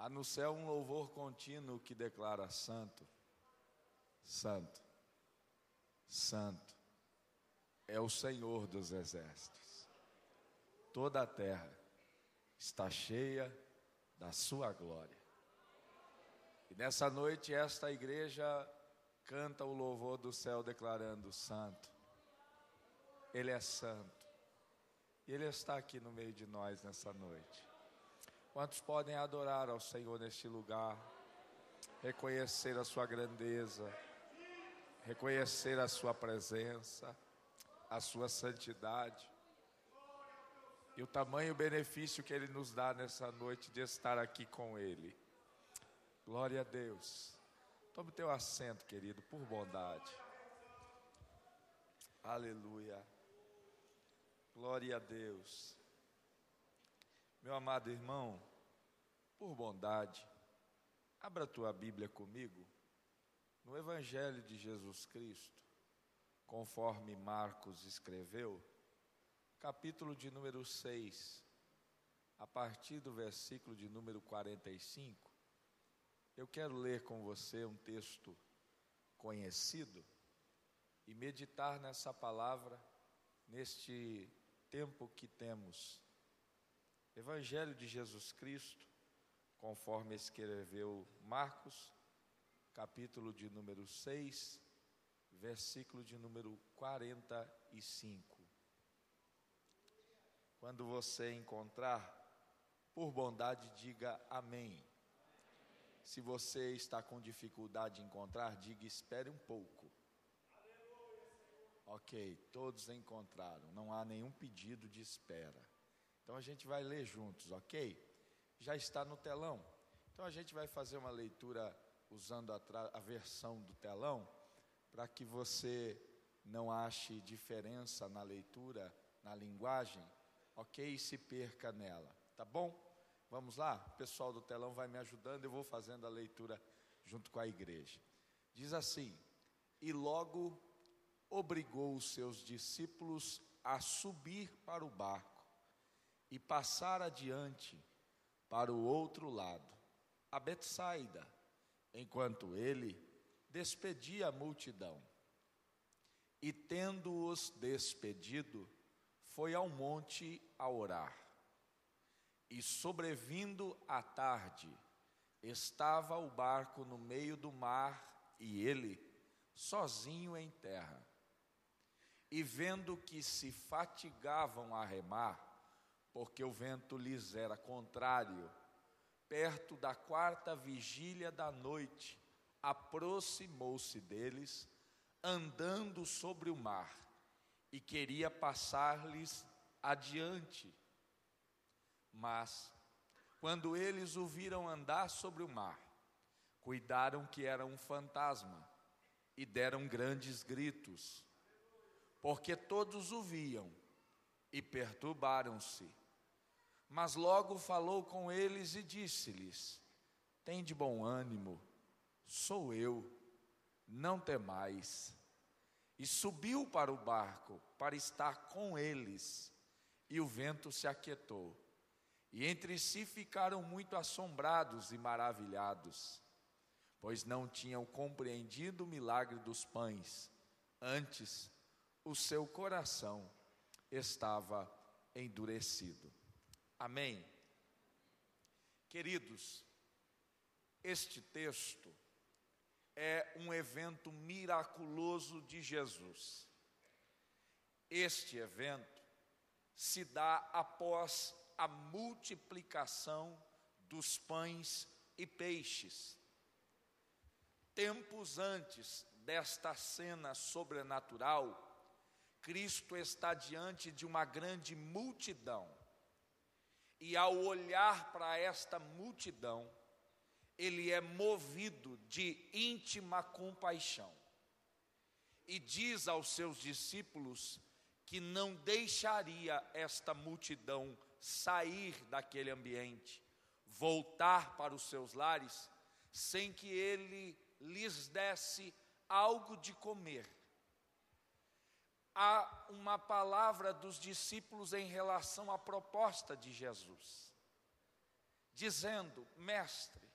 Há no céu um louvor contínuo que declara: Santo, Santo, Santo é o Senhor dos exércitos. Toda a terra está cheia da Sua glória. E nessa noite, esta igreja canta o louvor do céu, declarando: Santo, Ele é santo. E Ele está aqui no meio de nós nessa noite. Quantos podem adorar ao Senhor neste lugar, reconhecer a Sua grandeza, reconhecer a Sua presença, a Sua santidade e o tamanho benefício que Ele nos dá nessa noite de estar aqui com Ele. Glória a Deus. Tome teu assento, querido, por bondade. Aleluia. Glória a Deus. Meu amado irmão, por bondade, abra tua Bíblia comigo no Evangelho de Jesus Cristo, conforme Marcos escreveu, capítulo de número 6, a partir do versículo de número 45. Eu quero ler com você um texto conhecido e meditar nessa palavra neste tempo que temos Evangelho de Jesus Cristo, conforme escreveu Marcos, capítulo de número 6, versículo de número 45. Quando você encontrar, por bondade, diga amém. Se você está com dificuldade de encontrar, diga espere um pouco. Ok, todos encontraram, não há nenhum pedido de espera. Então a gente vai ler juntos, ok? Já está no telão. Então a gente vai fazer uma leitura usando a, a versão do telão, para que você não ache diferença na leitura, na linguagem, ok? E se perca nela, tá bom? Vamos lá? O pessoal do telão vai me ajudando, eu vou fazendo a leitura junto com a igreja. Diz assim: E logo obrigou os seus discípulos a subir para o barco e passar adiante para o outro lado, a Betsaida, enquanto ele despedia a multidão. E tendo-os despedido, foi ao monte a orar. E sobrevindo a tarde, estava o barco no meio do mar e ele sozinho em terra. E vendo que se fatigavam a remar, porque o vento lhes era contrário. Perto da quarta vigília da noite, aproximou-se deles, andando sobre o mar, e queria passar-lhes adiante. Mas, quando eles o viram andar sobre o mar, cuidaram que era um fantasma e deram grandes gritos, porque todos o viam e perturbaram-se. Mas logo falou com eles e disse-lhes: Tem de bom ânimo, sou eu, não temais. E subiu para o barco para estar com eles, e o vento se aquietou. E entre si ficaram muito assombrados e maravilhados, pois não tinham compreendido o milagre dos pães, antes o seu coração estava endurecido. Amém. Queridos, este texto é um evento miraculoso de Jesus. Este evento se dá após a multiplicação dos pães e peixes. Tempos antes desta cena sobrenatural, Cristo está diante de uma grande multidão e ao olhar para esta multidão, ele é movido de íntima compaixão. E diz aos seus discípulos que não deixaria esta multidão sair daquele ambiente, voltar para os seus lares, sem que ele lhes desse algo de comer há uma palavra dos discípulos em relação à proposta de Jesus. dizendo: Mestre,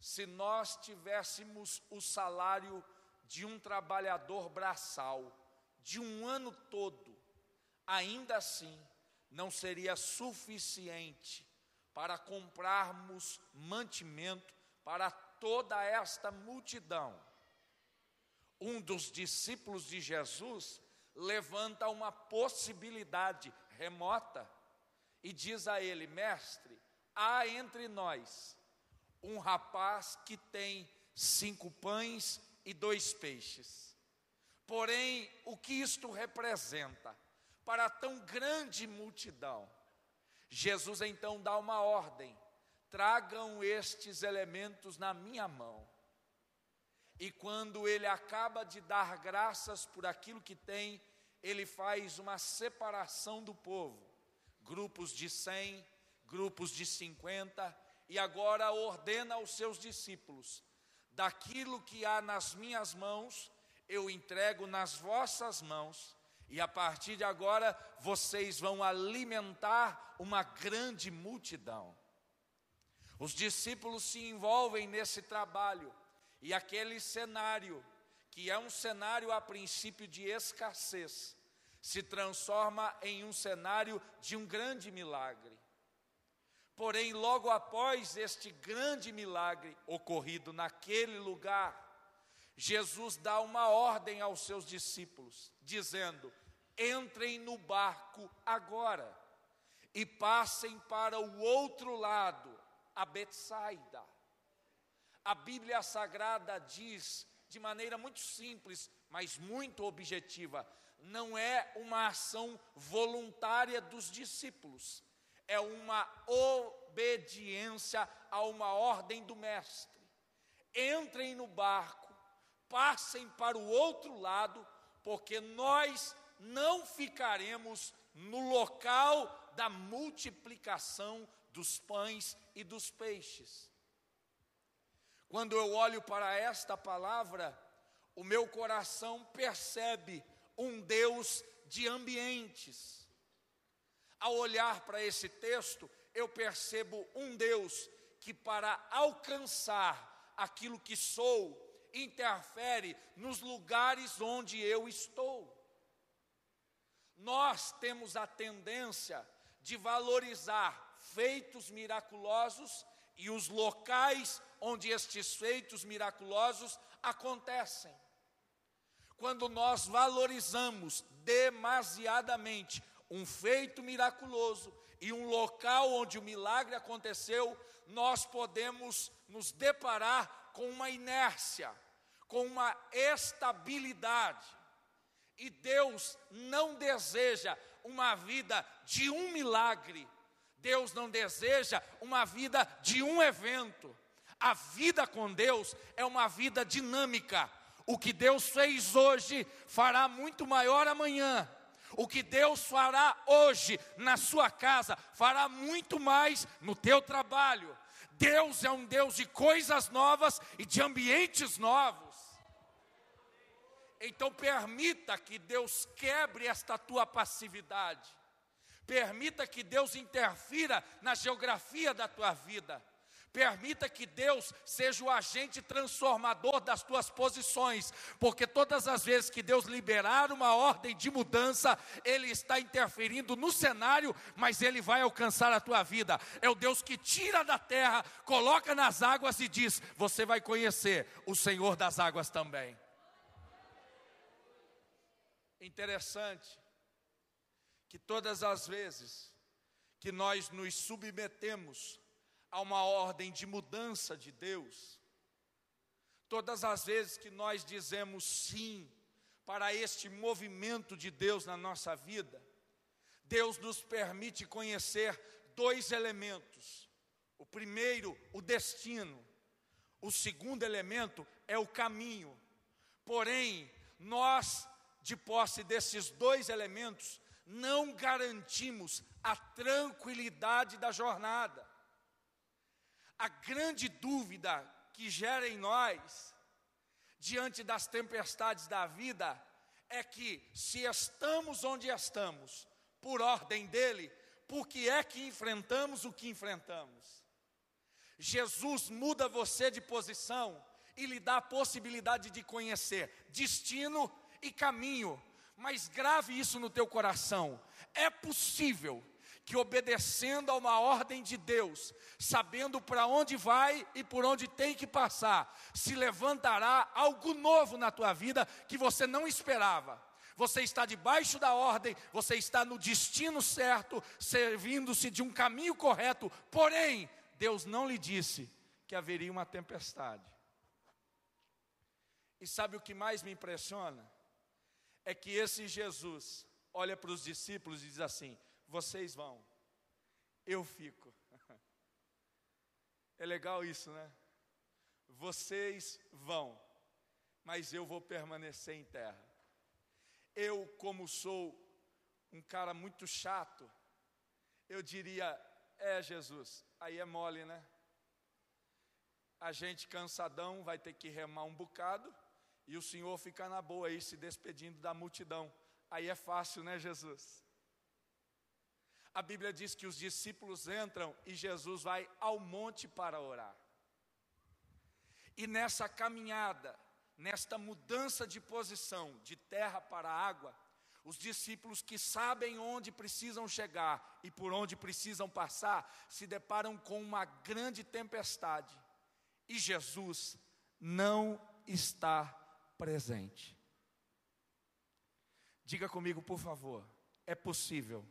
se nós tivéssemos o salário de um trabalhador braçal de um ano todo, ainda assim não seria suficiente para comprarmos mantimento para toda esta multidão. Um dos discípulos de Jesus levanta uma possibilidade remota e diz a ele: Mestre, há entre nós um rapaz que tem cinco pães e dois peixes. Porém, o que isto representa para tão grande multidão? Jesus então dá uma ordem: tragam estes elementos na minha mão. E quando ele acaba de dar graças por aquilo que tem, ele faz uma separação do povo, grupos de cem, grupos de cinquenta, e agora ordena aos seus discípulos: daquilo que há nas minhas mãos, eu entrego nas vossas mãos, e a partir de agora vocês vão alimentar uma grande multidão. Os discípulos se envolvem nesse trabalho, e aquele cenário, que é um cenário a princípio de escassez, se transforma em um cenário de um grande milagre. Porém, logo após este grande milagre ocorrido naquele lugar, Jesus dá uma ordem aos seus discípulos, dizendo: entrem no barco agora e passem para o outro lado, a Betsaida. A Bíblia Sagrada diz de maneira muito simples, mas muito objetiva: não é uma ação voluntária dos discípulos, é uma obediência a uma ordem do Mestre. Entrem no barco, passem para o outro lado, porque nós não ficaremos no local da multiplicação dos pães e dos peixes. Quando eu olho para esta palavra, o meu coração percebe um Deus de ambientes. Ao olhar para esse texto, eu percebo um Deus que, para alcançar aquilo que sou, interfere nos lugares onde eu estou. Nós temos a tendência de valorizar feitos miraculosos e os locais onde estes feitos miraculosos acontecem. Quando nós valorizamos demasiadamente um feito miraculoso e um local onde o milagre aconteceu, nós podemos nos deparar com uma inércia, com uma estabilidade. E Deus não deseja uma vida de um milagre, Deus não deseja uma vida de um evento. A vida com Deus é uma vida dinâmica. O que Deus fez hoje fará muito maior amanhã. O que Deus fará hoje na sua casa, fará muito mais no teu trabalho. Deus é um Deus de coisas novas e de ambientes novos. Então permita que Deus quebre esta tua passividade. Permita que Deus interfira na geografia da tua vida. Permita que Deus seja o agente transformador das tuas posições, porque todas as vezes que Deus liberar uma ordem de mudança, Ele está interferindo no cenário, mas Ele vai alcançar a tua vida. É o Deus que tira da terra, coloca nas águas e diz: Você vai conhecer o Senhor das águas também. Interessante que todas as vezes que nós nos submetemos a uma ordem de mudança de Deus, todas as vezes que nós dizemos sim para este movimento de Deus na nossa vida, Deus nos permite conhecer dois elementos. O primeiro, o destino. O segundo elemento é o caminho. Porém, nós, de posse desses dois elementos, não garantimos a tranquilidade da jornada. A grande dúvida que gera em nós, diante das tempestades da vida, é que se estamos onde estamos, por ordem dele, por que é que enfrentamos o que enfrentamos? Jesus muda você de posição e lhe dá a possibilidade de conhecer destino e caminho. Mas grave isso no teu coração. É possível que obedecendo a uma ordem de Deus, sabendo para onde vai e por onde tem que passar, se levantará algo novo na tua vida que você não esperava. Você está debaixo da ordem, você está no destino certo, servindo-se de um caminho correto, porém, Deus não lhe disse que haveria uma tempestade. E sabe o que mais me impressiona? É que esse Jesus olha para os discípulos e diz assim: vocês vão, eu fico. É legal isso, né? Vocês vão, mas eu vou permanecer em terra. Eu, como sou um cara muito chato, eu diria: é Jesus, aí é mole, né? A gente cansadão vai ter que remar um bocado e o Senhor fica na boa aí se despedindo da multidão. Aí é fácil, né, Jesus? a Bíblia diz que os discípulos entram e Jesus vai ao monte para orar. E nessa caminhada, nesta mudança de posição de terra para água, os discípulos que sabem onde precisam chegar e por onde precisam passar, se deparam com uma grande tempestade. E Jesus não está presente. Diga comigo, por favor, é possível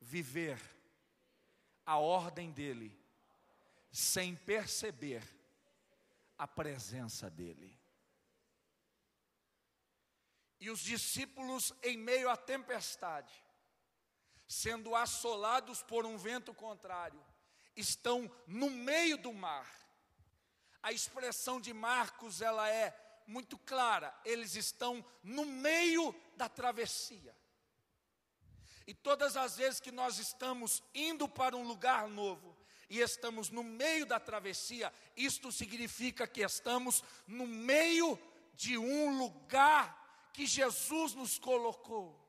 viver a ordem dele, sem perceber a presença dele. E os discípulos, em meio à tempestade, sendo assolados por um vento contrário, estão no meio do mar. A expressão de Marcos, ela é muito clara, eles estão no meio da travessia. E todas as vezes que nós estamos indo para um lugar novo e estamos no meio da travessia, isto significa que estamos no meio de um lugar que Jesus nos colocou.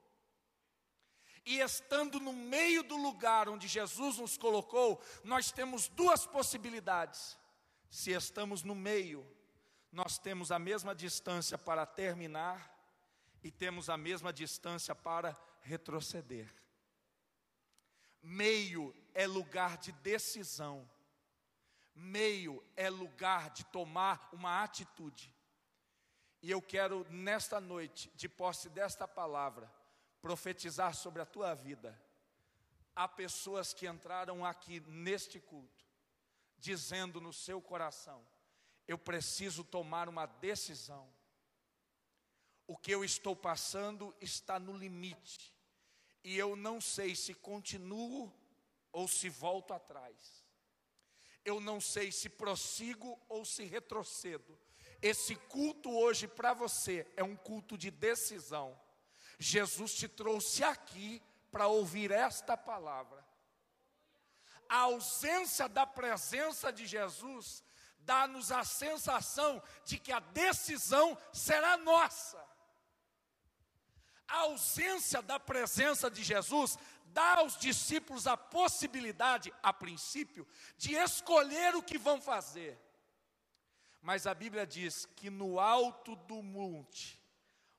E estando no meio do lugar onde Jesus nos colocou, nós temos duas possibilidades. Se estamos no meio, nós temos a mesma distância para terminar e temos a mesma distância para retroceder. Meio é lugar de decisão. Meio é lugar de tomar uma atitude. E eu quero, nesta noite, de posse desta palavra, profetizar sobre a tua vida. Há pessoas que entraram aqui neste culto, dizendo no seu coração: eu preciso tomar uma decisão. O que eu estou passando está no limite e eu não sei se continuo ou se volto atrás. Eu não sei se prossigo ou se retrocedo. Esse culto hoje para você é um culto de decisão. Jesus te trouxe aqui para ouvir esta palavra. A ausência da presença de Jesus dá-nos a sensação de que a decisão será nossa a ausência da presença de Jesus dá aos discípulos a possibilidade, a princípio, de escolher o que vão fazer. Mas a Bíblia diz que no alto do monte,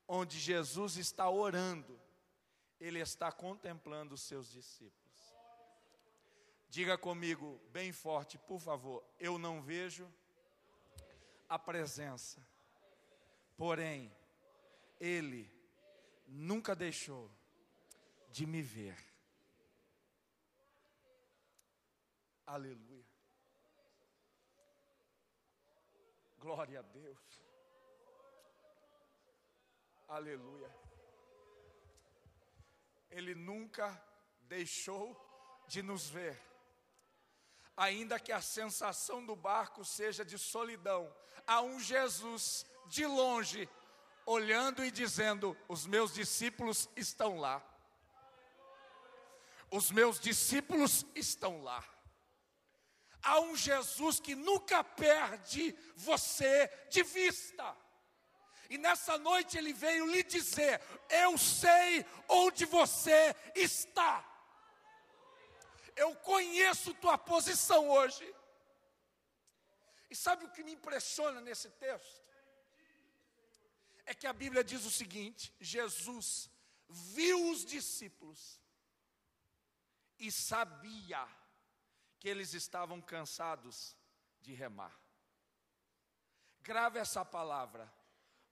onde Jesus está orando, ele está contemplando os seus discípulos. Diga comigo bem forte, por favor, eu não vejo a presença, porém, ele nunca deixou de me ver. Aleluia. Glória a Deus. Aleluia. Ele nunca deixou de nos ver. Ainda que a sensação do barco seja de solidão, há um Jesus de longe olhando e dizendo: Os meus discípulos estão lá. Os meus discípulos estão lá. Há um Jesus que nunca perde você de vista. E nessa noite ele veio lhe dizer: Eu sei onde você está. Eu conheço tua posição hoje. E sabe o que me impressiona nesse texto? É que a Bíblia diz o seguinte: Jesus viu os discípulos e sabia que eles estavam cansados de remar. Grave essa palavra.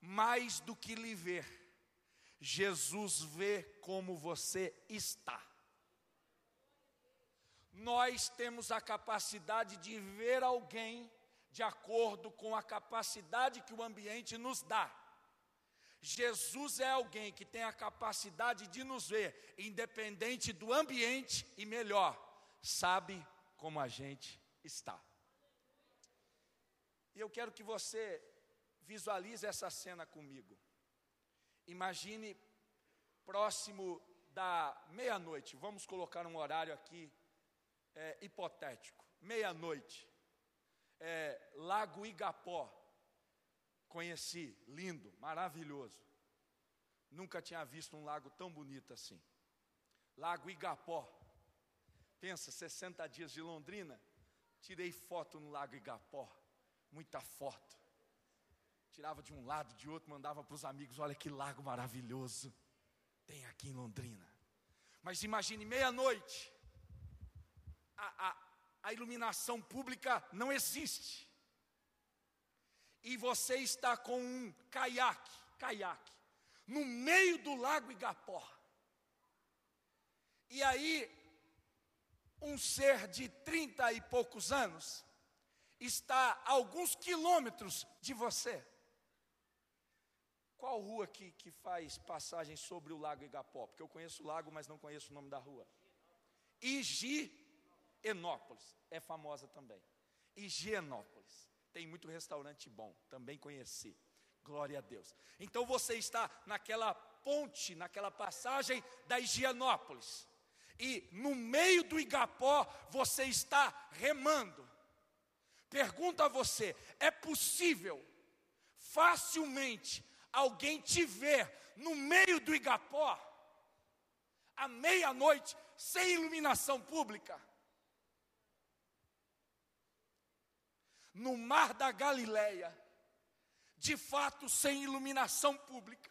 Mais do que lhe ver, Jesus vê como você está. Nós temos a capacidade de ver alguém de acordo com a capacidade que o ambiente nos dá. Jesus é alguém que tem a capacidade de nos ver, independente do ambiente, e melhor, sabe como a gente está. E eu quero que você visualize essa cena comigo. Imagine próximo da meia-noite, vamos colocar um horário aqui é, hipotético, meia-noite, é, Lago Igapó, conheci, lindo, maravilhoso. Nunca tinha visto um lago tão bonito assim. Lago Igapó. Pensa, 60 dias de Londrina, tirei foto no Lago Igapó, muita foto. Tirava de um lado, de outro, mandava para os amigos: olha que lago maravilhoso tem aqui em Londrina. Mas imagine meia-noite, a, a, a iluminação pública não existe. E você está com um caiaque, caiaque, no meio do lago Igapó. E aí, um ser de trinta e poucos anos está a alguns quilômetros de você. Qual rua que, que faz passagem sobre o lago Igapó? Porque eu conheço o lago, mas não conheço o nome da rua. Higienópolis, é famosa também. Higienópolis, tem muito restaurante bom, também conheci. Glória a Deus. Então você está naquela ponte, naquela passagem da Higienópolis. E no meio do Igapó você está remando. Pergunta a você: é possível facilmente alguém te ver no meio do Igapó, à meia-noite, sem iluminação pública? No mar da Galileia, de fato sem iluminação pública,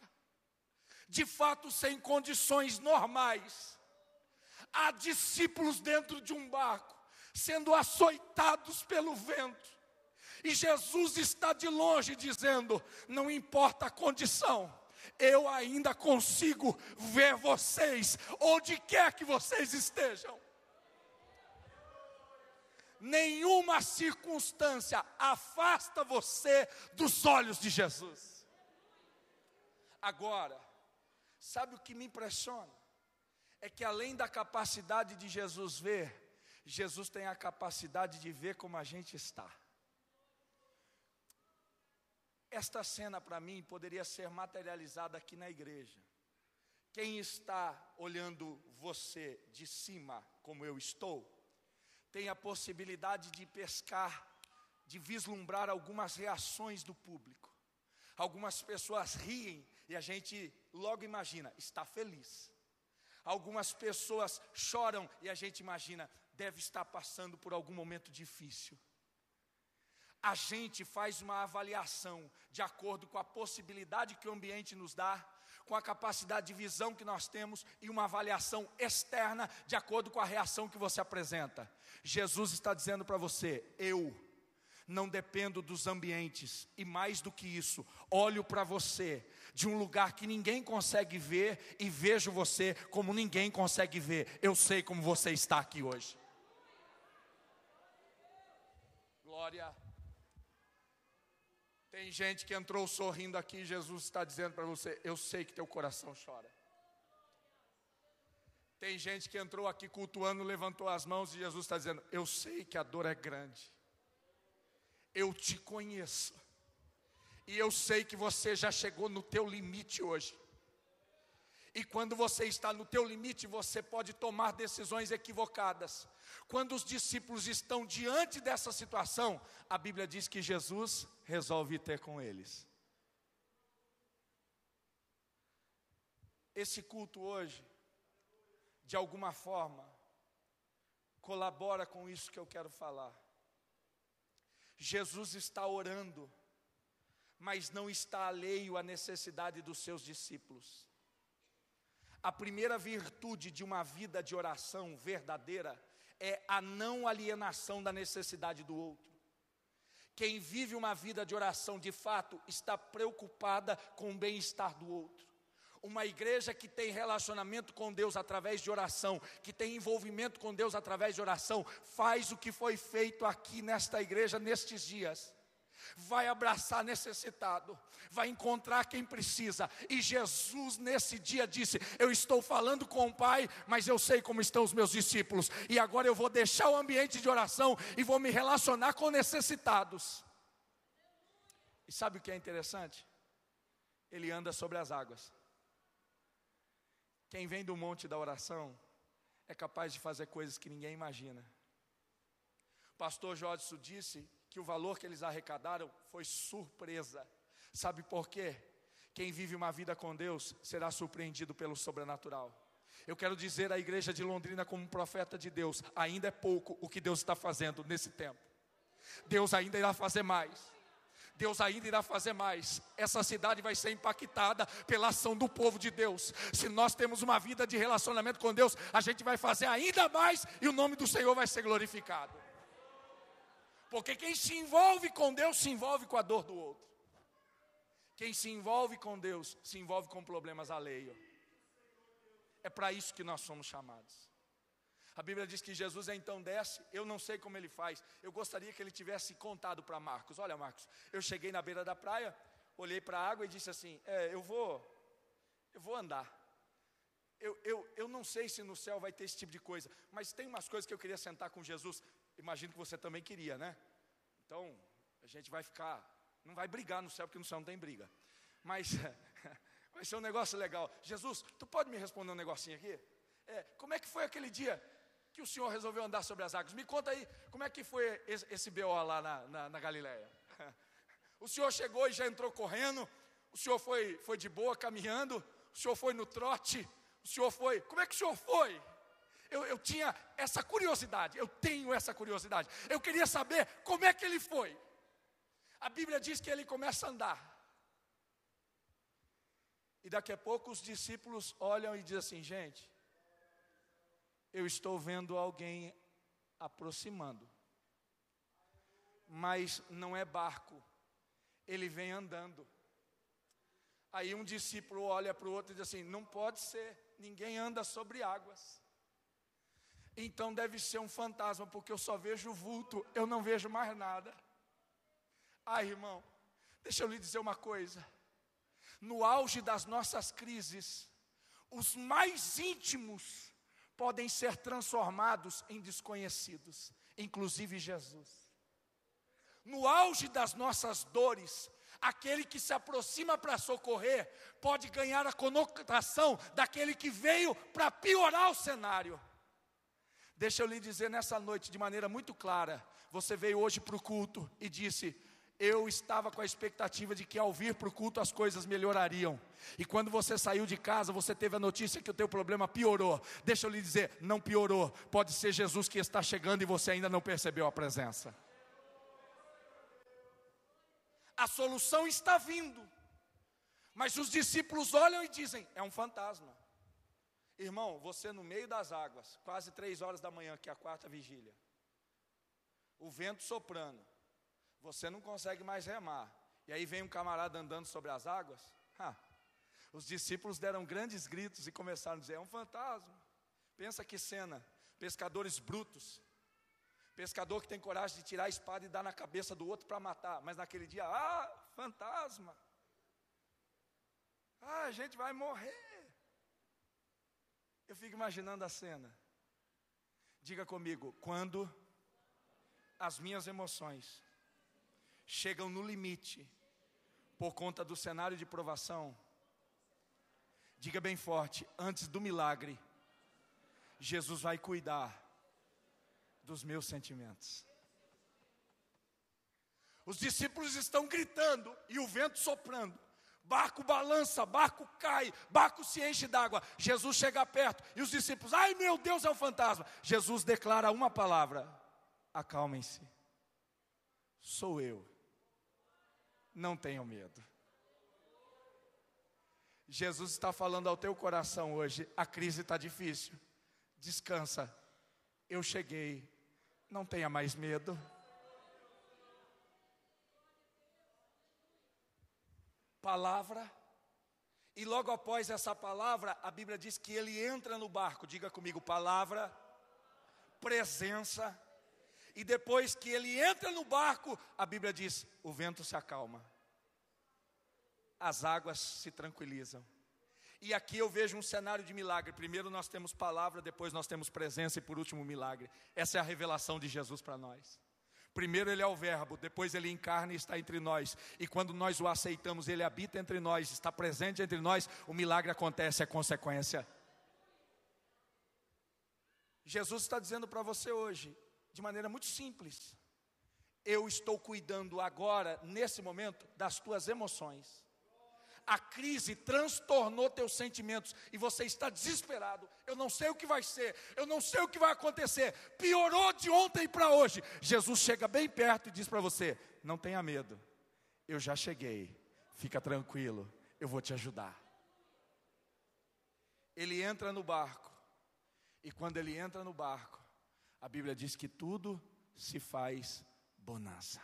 de fato sem condições normais, há discípulos dentro de um barco, sendo açoitados pelo vento, e Jesus está de longe dizendo: não importa a condição, eu ainda consigo ver vocês, onde quer que vocês estejam. Nenhuma circunstância afasta você dos olhos de Jesus. Agora, sabe o que me impressiona? É que além da capacidade de Jesus ver, Jesus tem a capacidade de ver como a gente está. Esta cena para mim poderia ser materializada aqui na igreja. Quem está olhando você de cima, como eu estou, tem a possibilidade de pescar, de vislumbrar algumas reações do público. Algumas pessoas riem e a gente logo imagina, está feliz. Algumas pessoas choram e a gente imagina, deve estar passando por algum momento difícil a gente faz uma avaliação de acordo com a possibilidade que o ambiente nos dá, com a capacidade de visão que nós temos e uma avaliação externa de acordo com a reação que você apresenta. Jesus está dizendo para você: eu não dependo dos ambientes e mais do que isso, olho para você de um lugar que ninguém consegue ver e vejo você como ninguém consegue ver. Eu sei como você está aqui hoje. Glória tem gente que entrou sorrindo aqui, Jesus está dizendo para você: Eu sei que teu coração chora. Tem gente que entrou aqui cultuando, levantou as mãos e Jesus está dizendo: Eu sei que a dor é grande. Eu te conheço. E eu sei que você já chegou no teu limite hoje. E quando você está no teu limite, você pode tomar decisões equivocadas. Quando os discípulos estão diante dessa situação, a Bíblia diz que Jesus resolve ter com eles. Esse culto hoje, de alguma forma, colabora com isso que eu quero falar. Jesus está orando, mas não está alheio à necessidade dos seus discípulos. A primeira virtude de uma vida de oração verdadeira é a não alienação da necessidade do outro. Quem vive uma vida de oração de fato está preocupada com o bem-estar do outro. Uma igreja que tem relacionamento com Deus através de oração, que tem envolvimento com Deus através de oração, faz o que foi feito aqui nesta igreja nestes dias vai abraçar necessitado, vai encontrar quem precisa. E Jesus nesse dia disse: Eu estou falando com o Pai, mas eu sei como estão os meus discípulos, e agora eu vou deixar o ambiente de oração e vou me relacionar com necessitados. E sabe o que é interessante? Ele anda sobre as águas. Quem vem do monte da oração é capaz de fazer coisas que ninguém imagina. Pastor Jorge disse que o valor que eles arrecadaram foi surpresa. Sabe por quê? Quem vive uma vida com Deus será surpreendido pelo sobrenatural. Eu quero dizer à igreja de Londrina, como profeta de Deus, ainda é pouco o que Deus está fazendo nesse tempo. Deus ainda irá fazer mais. Deus ainda irá fazer mais. Essa cidade vai ser impactada pela ação do povo de Deus. Se nós temos uma vida de relacionamento com Deus, a gente vai fazer ainda mais e o nome do Senhor vai ser glorificado. Porque quem se envolve com Deus se envolve com a dor do outro. Quem se envolve com Deus se envolve com problemas alheios. É para isso que nós somos chamados. A Bíblia diz que Jesus então desce, eu não sei como ele faz. Eu gostaria que ele tivesse contado para Marcos: Olha, Marcos, eu cheguei na beira da praia, olhei para a água e disse assim: é, Eu vou, eu vou andar. Eu, eu, eu não sei se no céu vai ter esse tipo de coisa, mas tem umas coisas que eu queria sentar com Jesus imagino que você também queria, né? Então, a gente vai ficar, não vai brigar no céu, porque no céu não tem briga. Mas vai ser um negócio legal. Jesus, tu pode me responder um negocinho aqui? É, como é que foi aquele dia que o senhor resolveu andar sobre as águas? Me conta aí, como é que foi esse, esse BO lá na, na, na Galileia? O senhor chegou e já entrou correndo, o senhor foi, foi de boa caminhando, o senhor foi no trote, o senhor foi. Como é que o senhor foi? Eu, eu tinha essa curiosidade, eu tenho essa curiosidade. Eu queria saber como é que ele foi. A Bíblia diz que ele começa a andar. E daqui a pouco os discípulos olham e dizem assim: gente, eu estou vendo alguém aproximando, mas não é barco, ele vem andando. Aí um discípulo olha para o outro e diz assim: não pode ser, ninguém anda sobre águas. Então deve ser um fantasma, porque eu só vejo o vulto, eu não vejo mais nada. Ai, irmão, deixa eu lhe dizer uma coisa. No auge das nossas crises, os mais íntimos podem ser transformados em desconhecidos, inclusive Jesus. No auge das nossas dores, aquele que se aproxima para socorrer pode ganhar a conotação daquele que veio para piorar o cenário. Deixa eu lhe dizer nessa noite de maneira muito clara: você veio hoje para o culto e disse, eu estava com a expectativa de que ao vir para o culto as coisas melhorariam. E quando você saiu de casa, você teve a notícia que o teu problema piorou. Deixa eu lhe dizer, não piorou. Pode ser Jesus que está chegando e você ainda não percebeu a presença. A solução está vindo. Mas os discípulos olham e dizem: é um fantasma. Irmão, você no meio das águas, quase três horas da manhã, que é a quarta vigília, o vento soprando, você não consegue mais remar, e aí vem um camarada andando sobre as águas, ha, os discípulos deram grandes gritos e começaram a dizer: é um fantasma. Pensa que cena, pescadores brutos, pescador que tem coragem de tirar a espada e dar na cabeça do outro para matar, mas naquele dia, ah, fantasma, ah, a gente vai morrer. Eu fico imaginando a cena. Diga comigo, quando as minhas emoções chegam no limite por conta do cenário de provação, diga bem forte, antes do milagre, Jesus vai cuidar dos meus sentimentos. Os discípulos estão gritando e o vento soprando barco balança, barco cai, barco se enche d'água. Jesus chega perto e os discípulos, ai meu Deus, é um fantasma. Jesus declara uma palavra: acalmem-se, sou eu. Não tenham medo. Jesus está falando ao teu coração hoje: a crise está difícil. Descansa. Eu cheguei. Não tenha mais medo. Palavra. E logo após essa palavra, a Bíblia diz que ele entra no barco. Diga comigo: palavra, presença. E depois que ele entra no barco, a Bíblia diz: o vento se acalma as águas se tranquilizam. E aqui eu vejo um cenário de milagre. Primeiro nós temos palavra, depois nós temos presença e por último milagre. Essa é a revelação de Jesus para nós. Primeiro ele é o verbo, depois ele encarna e está entre nós. E quando nós o aceitamos, ele habita entre nós, está presente entre nós, o milagre acontece, é consequência. Jesus está dizendo para você hoje, de maneira muito simples: eu estou cuidando agora, nesse momento, das tuas emoções a crise transtornou teus sentimentos e você está desesperado. Eu não sei o que vai ser, eu não sei o que vai acontecer. Piorou de ontem para hoje. Jesus chega bem perto e diz para você: Não tenha medo, eu já cheguei, fica tranquilo, eu vou te ajudar. Ele entra no barco, e quando ele entra no barco, a Bíblia diz que tudo se faz bonança.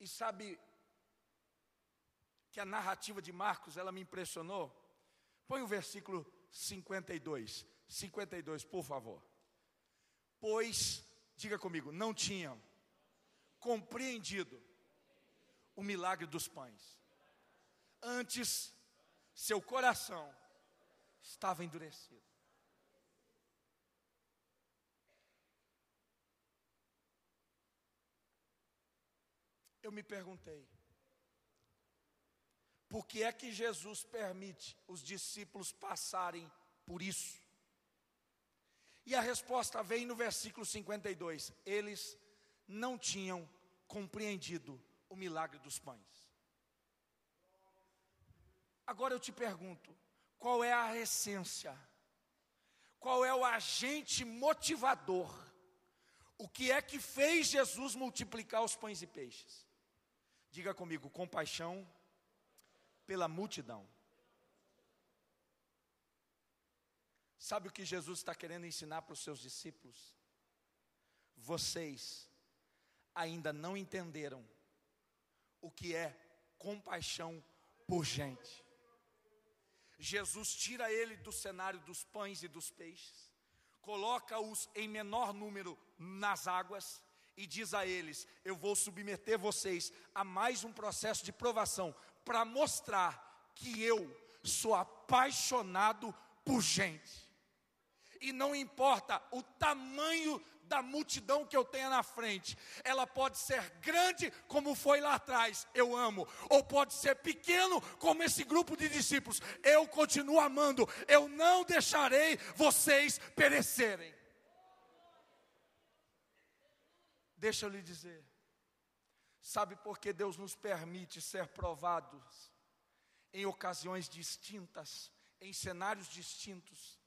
E sabe que a narrativa de Marcos, ela me impressionou. Põe o versículo 52. 52, por favor. Pois, diga comigo, não tinham compreendido o milagre dos pães. Antes, seu coração estava endurecido. Eu me perguntei, por que é que Jesus permite os discípulos passarem por isso? E a resposta vem no versículo 52. Eles não tinham compreendido o milagre dos pães. Agora eu te pergunto: qual é a essência? Qual é o agente motivador? O que é que fez Jesus multiplicar os pães e peixes? Diga comigo: compaixão, pela multidão. Sabe o que Jesus está querendo ensinar para os seus discípulos? Vocês ainda não entenderam o que é compaixão por gente. Jesus tira ele do cenário dos pães e dos peixes, coloca-os em menor número nas águas e diz a eles: Eu vou submeter vocês a mais um processo de provação, para mostrar que eu sou apaixonado por gente. E não importa o tamanho da multidão que eu tenha na frente, ela pode ser grande como foi lá atrás, eu amo, ou pode ser pequeno como esse grupo de discípulos, eu continuo amando, eu não deixarei vocês perecerem. Deixa eu lhe dizer, Sabe por que Deus nos permite ser provados em ocasiões distintas, em cenários distintos,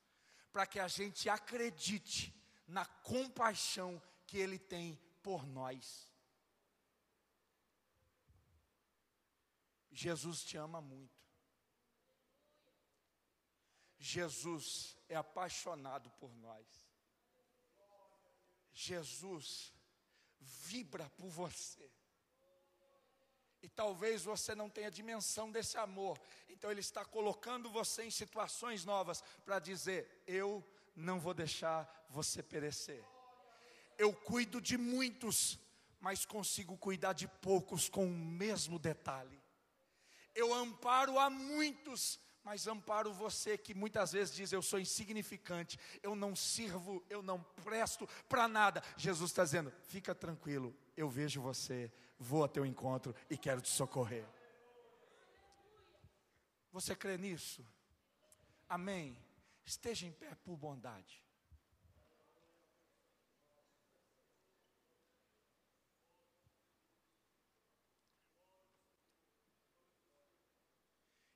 para que a gente acredite na compaixão que Ele tem por nós. Jesus te ama muito. Jesus é apaixonado por nós. Jesus vibra por você. E talvez você não tenha dimensão desse amor. Então Ele está colocando você em situações novas para dizer: Eu não vou deixar você perecer. Eu cuido de muitos, mas consigo cuidar de poucos com o mesmo detalhe. Eu amparo a muitos, mas amparo você que muitas vezes diz: Eu sou insignificante, eu não sirvo, eu não presto para nada. Jesus está dizendo: Fica tranquilo, eu vejo você vou a teu encontro e quero te socorrer. Você crê nisso? Amém. Esteja em pé por bondade.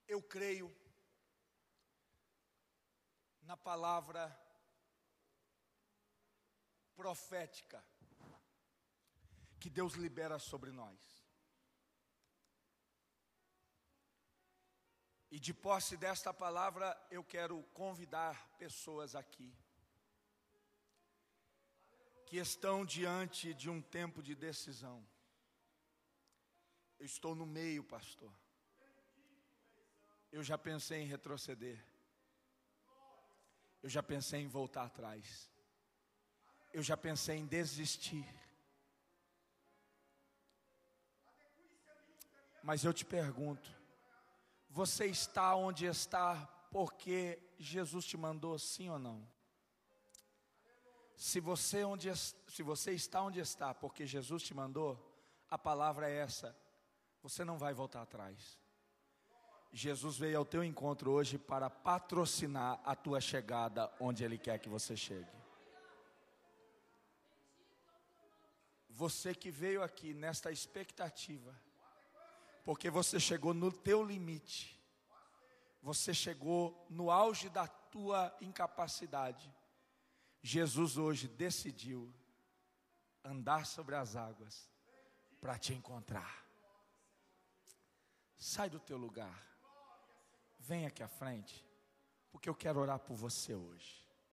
Eu creio na palavra profética que Deus libera sobre nós. E de posse desta palavra, eu quero convidar pessoas aqui que estão diante de um tempo de decisão. Eu estou no meio, pastor. Eu já pensei em retroceder. Eu já pensei em voltar atrás. Eu já pensei em desistir. Mas eu te pergunto: você está onde está porque Jesus te mandou sim ou não? Se você, onde, se você está onde está porque Jesus te mandou, a palavra é essa: você não vai voltar atrás. Jesus veio ao teu encontro hoje para patrocinar a tua chegada onde Ele quer que você chegue. Você que veio aqui nesta expectativa, porque você chegou no teu limite, você chegou no auge da tua incapacidade. Jesus hoje decidiu andar sobre as águas para te encontrar. Sai do teu lugar. Vem aqui à frente, porque eu quero orar por você hoje.